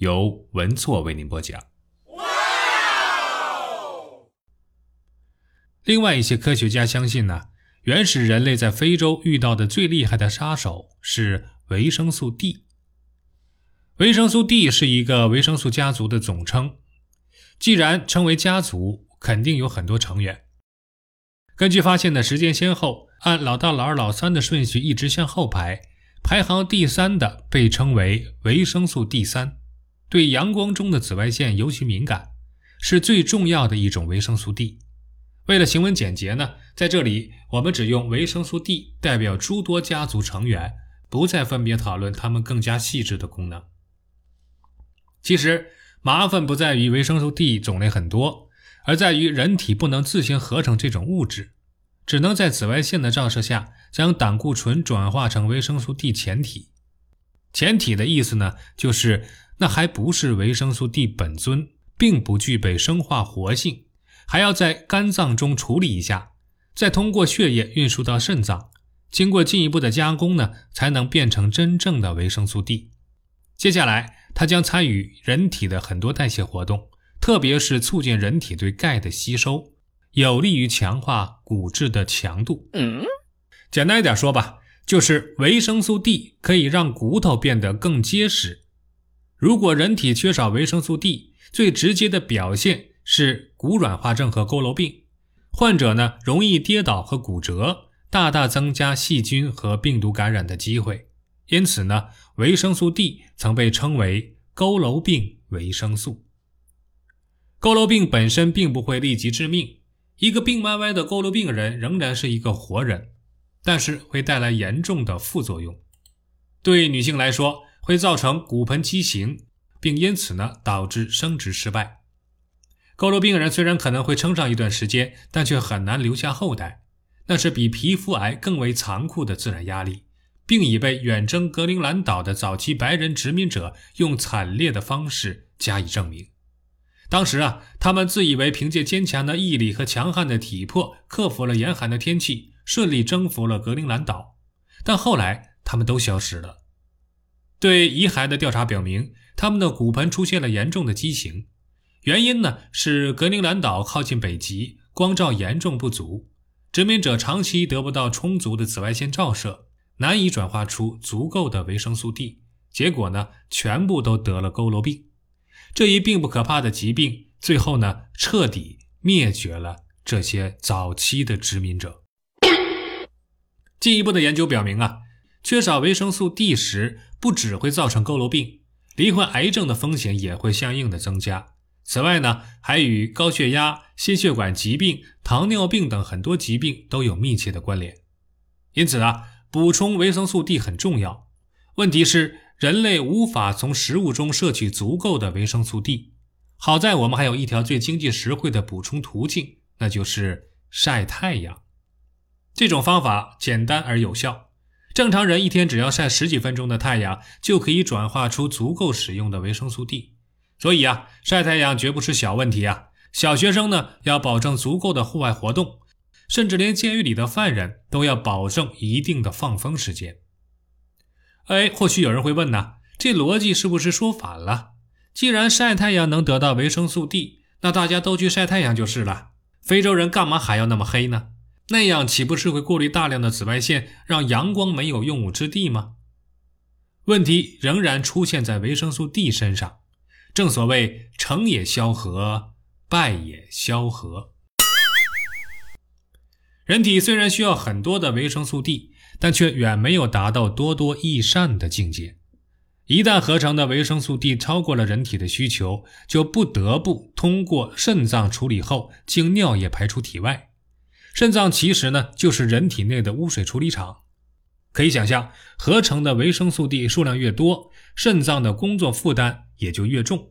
由文措为您播讲。另外一些科学家相信呢，原始人类在非洲遇到的最厉害的杀手是维生素 D。维生素 D 是一个维生素家族的总称，既然称为家族，肯定有很多成员。根据发现的时间先后，按老大、老二、老三的顺序一直向后排，排行第三的被称为维生素 D 三。对阳光中的紫外线尤其敏感，是最重要的一种维生素 D。为了行文简洁呢，在这里我们只用维生素 D 代表诸多家族成员，不再分别讨论它们更加细致的功能。其实麻烦不在于维生素 D 种类很多，而在于人体不能自行合成这种物质，只能在紫外线的照射下将胆固醇转化成维生素 D 前体。前体的意思呢，就是。那还不是维生素 D 本尊，并不具备生化活性，还要在肝脏中处理一下，再通过血液运输到肾脏，经过进一步的加工呢，才能变成真正的维生素 D。接下来，它将参与人体的很多代谢活动，特别是促进人体对钙的吸收，有利于强化骨质的强度。嗯，简单一点说吧，就是维生素 D 可以让骨头变得更结实。如果人体缺少维生素 D，最直接的表现是骨软化症和佝偻病，患者呢容易跌倒和骨折，大大增加细菌和病毒感染的机会。因此呢，维生素 D 曾被称为“佝偻病维生素”。佝偻病本身并不会立即致命，一个病歪歪的佝偻病人仍然是一个活人，但是会带来严重的副作用。对女性来说，会造成骨盆畸形，并因此呢导致生殖失败。佝偻病人虽然可能会撑上一段时间，但却很难留下后代，那是比皮肤癌更为残酷的自然压力，并已被远征格陵兰岛的早期白人殖民者用惨烈的方式加以证明。当时啊，他们自以为凭借坚强的毅力和强悍的体魄，克服了严寒的天气，顺利征服了格陵兰岛，但后来他们都消失了。对遗骸的调查表明，他们的骨盆出现了严重的畸形，原因呢是格陵兰岛靠近北极，光照严重不足，殖民者长期得不到充足的紫外线照射，难以转化出足够的维生素 D，结果呢全部都得了佝偻病。这一并不可怕的疾病，最后呢彻底灭绝了这些早期的殖民者。进一步的研究表明啊。缺少维生素 D 时，不只会造成佝偻病，罹患癌症的风险也会相应的增加。此外呢，还与高血压、心血管疾病、糖尿病等很多疾病都有密切的关联。因此啊，补充维生素 D 很重要。问题是，人类无法从食物中摄取足够的维生素 D。好在我们还有一条最经济实惠的补充途径，那就是晒太阳。这种方法简单而有效。正常人一天只要晒十几分钟的太阳，就可以转化出足够使用的维生素 D。所以啊，晒太阳绝不是小问题啊。小学生呢要保证足够的户外活动，甚至连监狱里的犯人都要保证一定的放风时间。哎，或许有人会问呢，这逻辑是不是说反了？既然晒太阳能得到维生素 D，那大家都去晒太阳就是了。非洲人干嘛还要那么黑呢？那样岂不是会过滤大量的紫外线，让阳光没有用武之地吗？问题仍然出现在维生素 D 身上。正所谓成也萧何，败也萧何。人体虽然需要很多的维生素 D，但却远没有达到多多益善的境界。一旦合成的维生素 D 超过了人体的需求，就不得不通过肾脏处理后，经尿液排出体外。肾脏其实呢，就是人体内的污水处理厂。可以想象，合成的维生素 D 数量越多，肾脏的工作负担也就越重。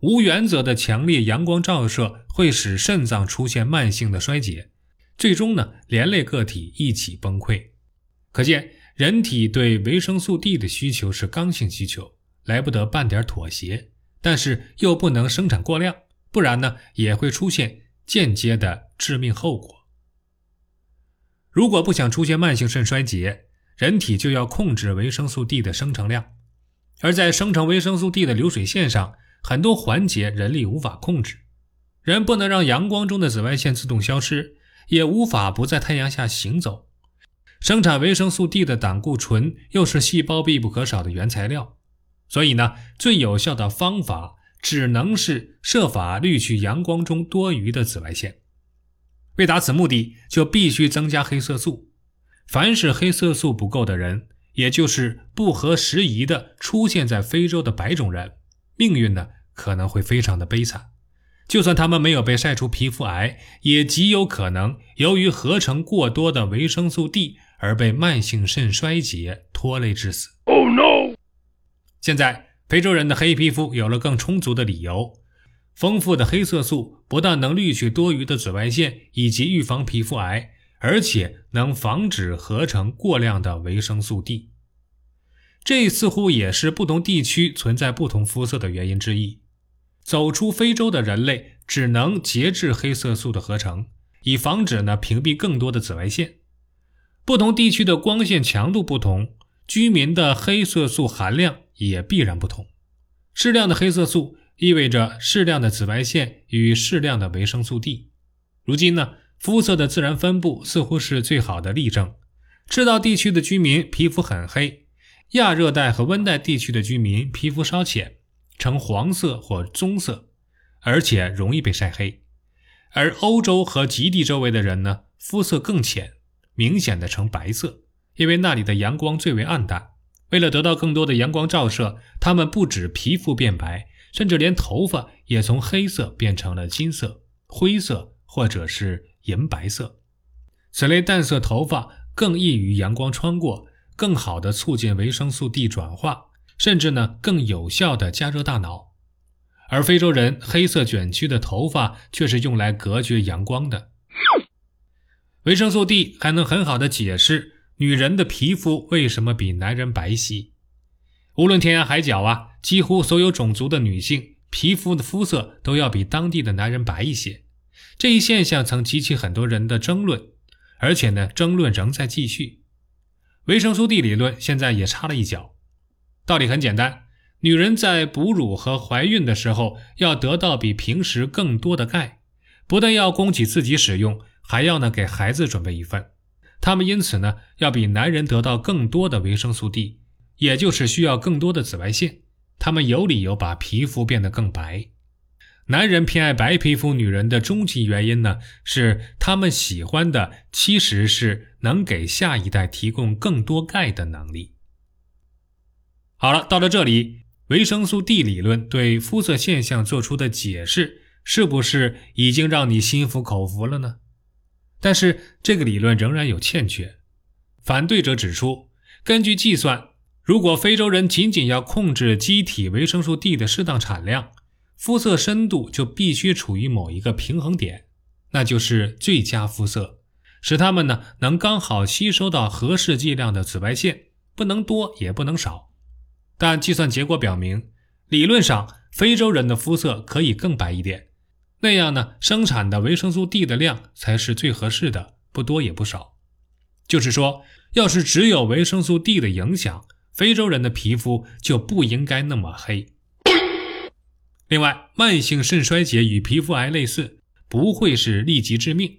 无原则的强烈阳光照射会使肾脏出现慢性的衰竭，最终呢连累个体一起崩溃。可见，人体对维生素 D 的需求是刚性需求，来不得半点妥协，但是又不能生产过量，不然呢也会出现间接的致命后果。如果不想出现慢性肾衰竭，人体就要控制维生素 D 的生成量，而在生成维生素 D 的流水线上。很多环节人力无法控制，人不能让阳光中的紫外线自动消失，也无法不在太阳下行走。生产维生素 D 的胆固醇又是细胞必不可少的原材料，所以呢，最有效的方法只能是设法滤去阳光中多余的紫外线。为达此目的，就必须增加黑色素。凡是黑色素不够的人，也就是不合时宜的出现在非洲的白种人。命运呢可能会非常的悲惨，就算他们没有被晒出皮肤癌，也极有可能由于合成过多的维生素 D 而被慢性肾衰竭拖累致死。Oh no！现在非洲人的黑皮肤有了更充足的理由，丰富的黑色素不但能滤去多余的紫外线以及预防皮肤癌，而且能防止合成过量的维生素 D。这似乎也是不同地区存在不同肤色的原因之一。走出非洲的人类只能节制黑色素的合成，以防止呢屏蔽更多的紫外线。不同地区的光线强度不同，居民的黑色素含量也必然不同。适量的黑色素意味着适量的紫外线与适量的维生素 D。如今呢，肤色的自然分布似乎是最好的例证。赤道地区的居民皮肤很黑。亚热带和温带地区的居民皮肤稍浅，呈黄色或棕色，而且容易被晒黑；而欧洲和极地周围的人呢，肤色更浅，明显的呈白色，因为那里的阳光最为暗淡。为了得到更多的阳光照射，他们不止皮肤变白，甚至连头发也从黑色变成了金色、灰色或者是银白色。此类淡色头发更易于阳光穿过。更好的促进维生素 D 转化，甚至呢更有效的加热大脑。而非洲人黑色卷曲的头发却是用来隔绝阳光的。维生素 D 还能很好的解释女人的皮肤为什么比男人白皙。无论天涯海角啊，几乎所有种族的女性皮肤的肤色都要比当地的男人白一些。这一现象曾激起很多人的争论，而且呢争论仍在继续。维生素 D 理论现在也插了一脚，道理很简单：女人在哺乳和怀孕的时候要得到比平时更多的钙，不但要供给自己使用，还要呢给孩子准备一份。她们因此呢要比男人得到更多的维生素 D，也就是需要更多的紫外线。他们有理由把皮肤变得更白。男人偏爱白皮肤女人的终极原因呢，是他们喜欢的其实是能给下一代提供更多钙的能力。好了，到了这里，维生素 D 理论对肤色现象做出的解释，是不是已经让你心服口服了呢？但是这个理论仍然有欠缺。反对者指出，根据计算，如果非洲人仅仅要控制机体维生素 D 的适当产量，肤色深度就必须处于某一个平衡点，那就是最佳肤色，使它们呢能刚好吸收到合适剂量的紫外线，不能多也不能少。但计算结果表明，理论上非洲人的肤色可以更白一点，那样呢生产的维生素 D 的量才是最合适的，不多也不少。就是说，要是只有维生素 D 的影响，非洲人的皮肤就不应该那么黑。另外，慢性肾衰竭与皮肤癌类似，不会是立即致命，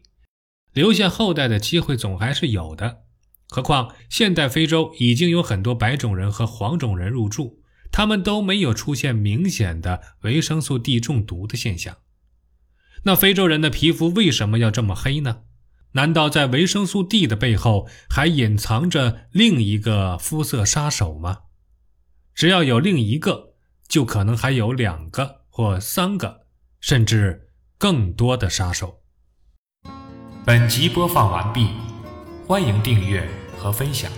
留下后代的机会总还是有的。何况，现代非洲已经有很多白种人和黄种人入住，他们都没有出现明显的维生素 D 中毒的现象。那非洲人的皮肤为什么要这么黑呢？难道在维生素 D 的背后还隐藏着另一个肤色杀手吗？只要有另一个，就可能还有两个。或三个，甚至更多的杀手。本集播放完毕，欢迎订阅和分享。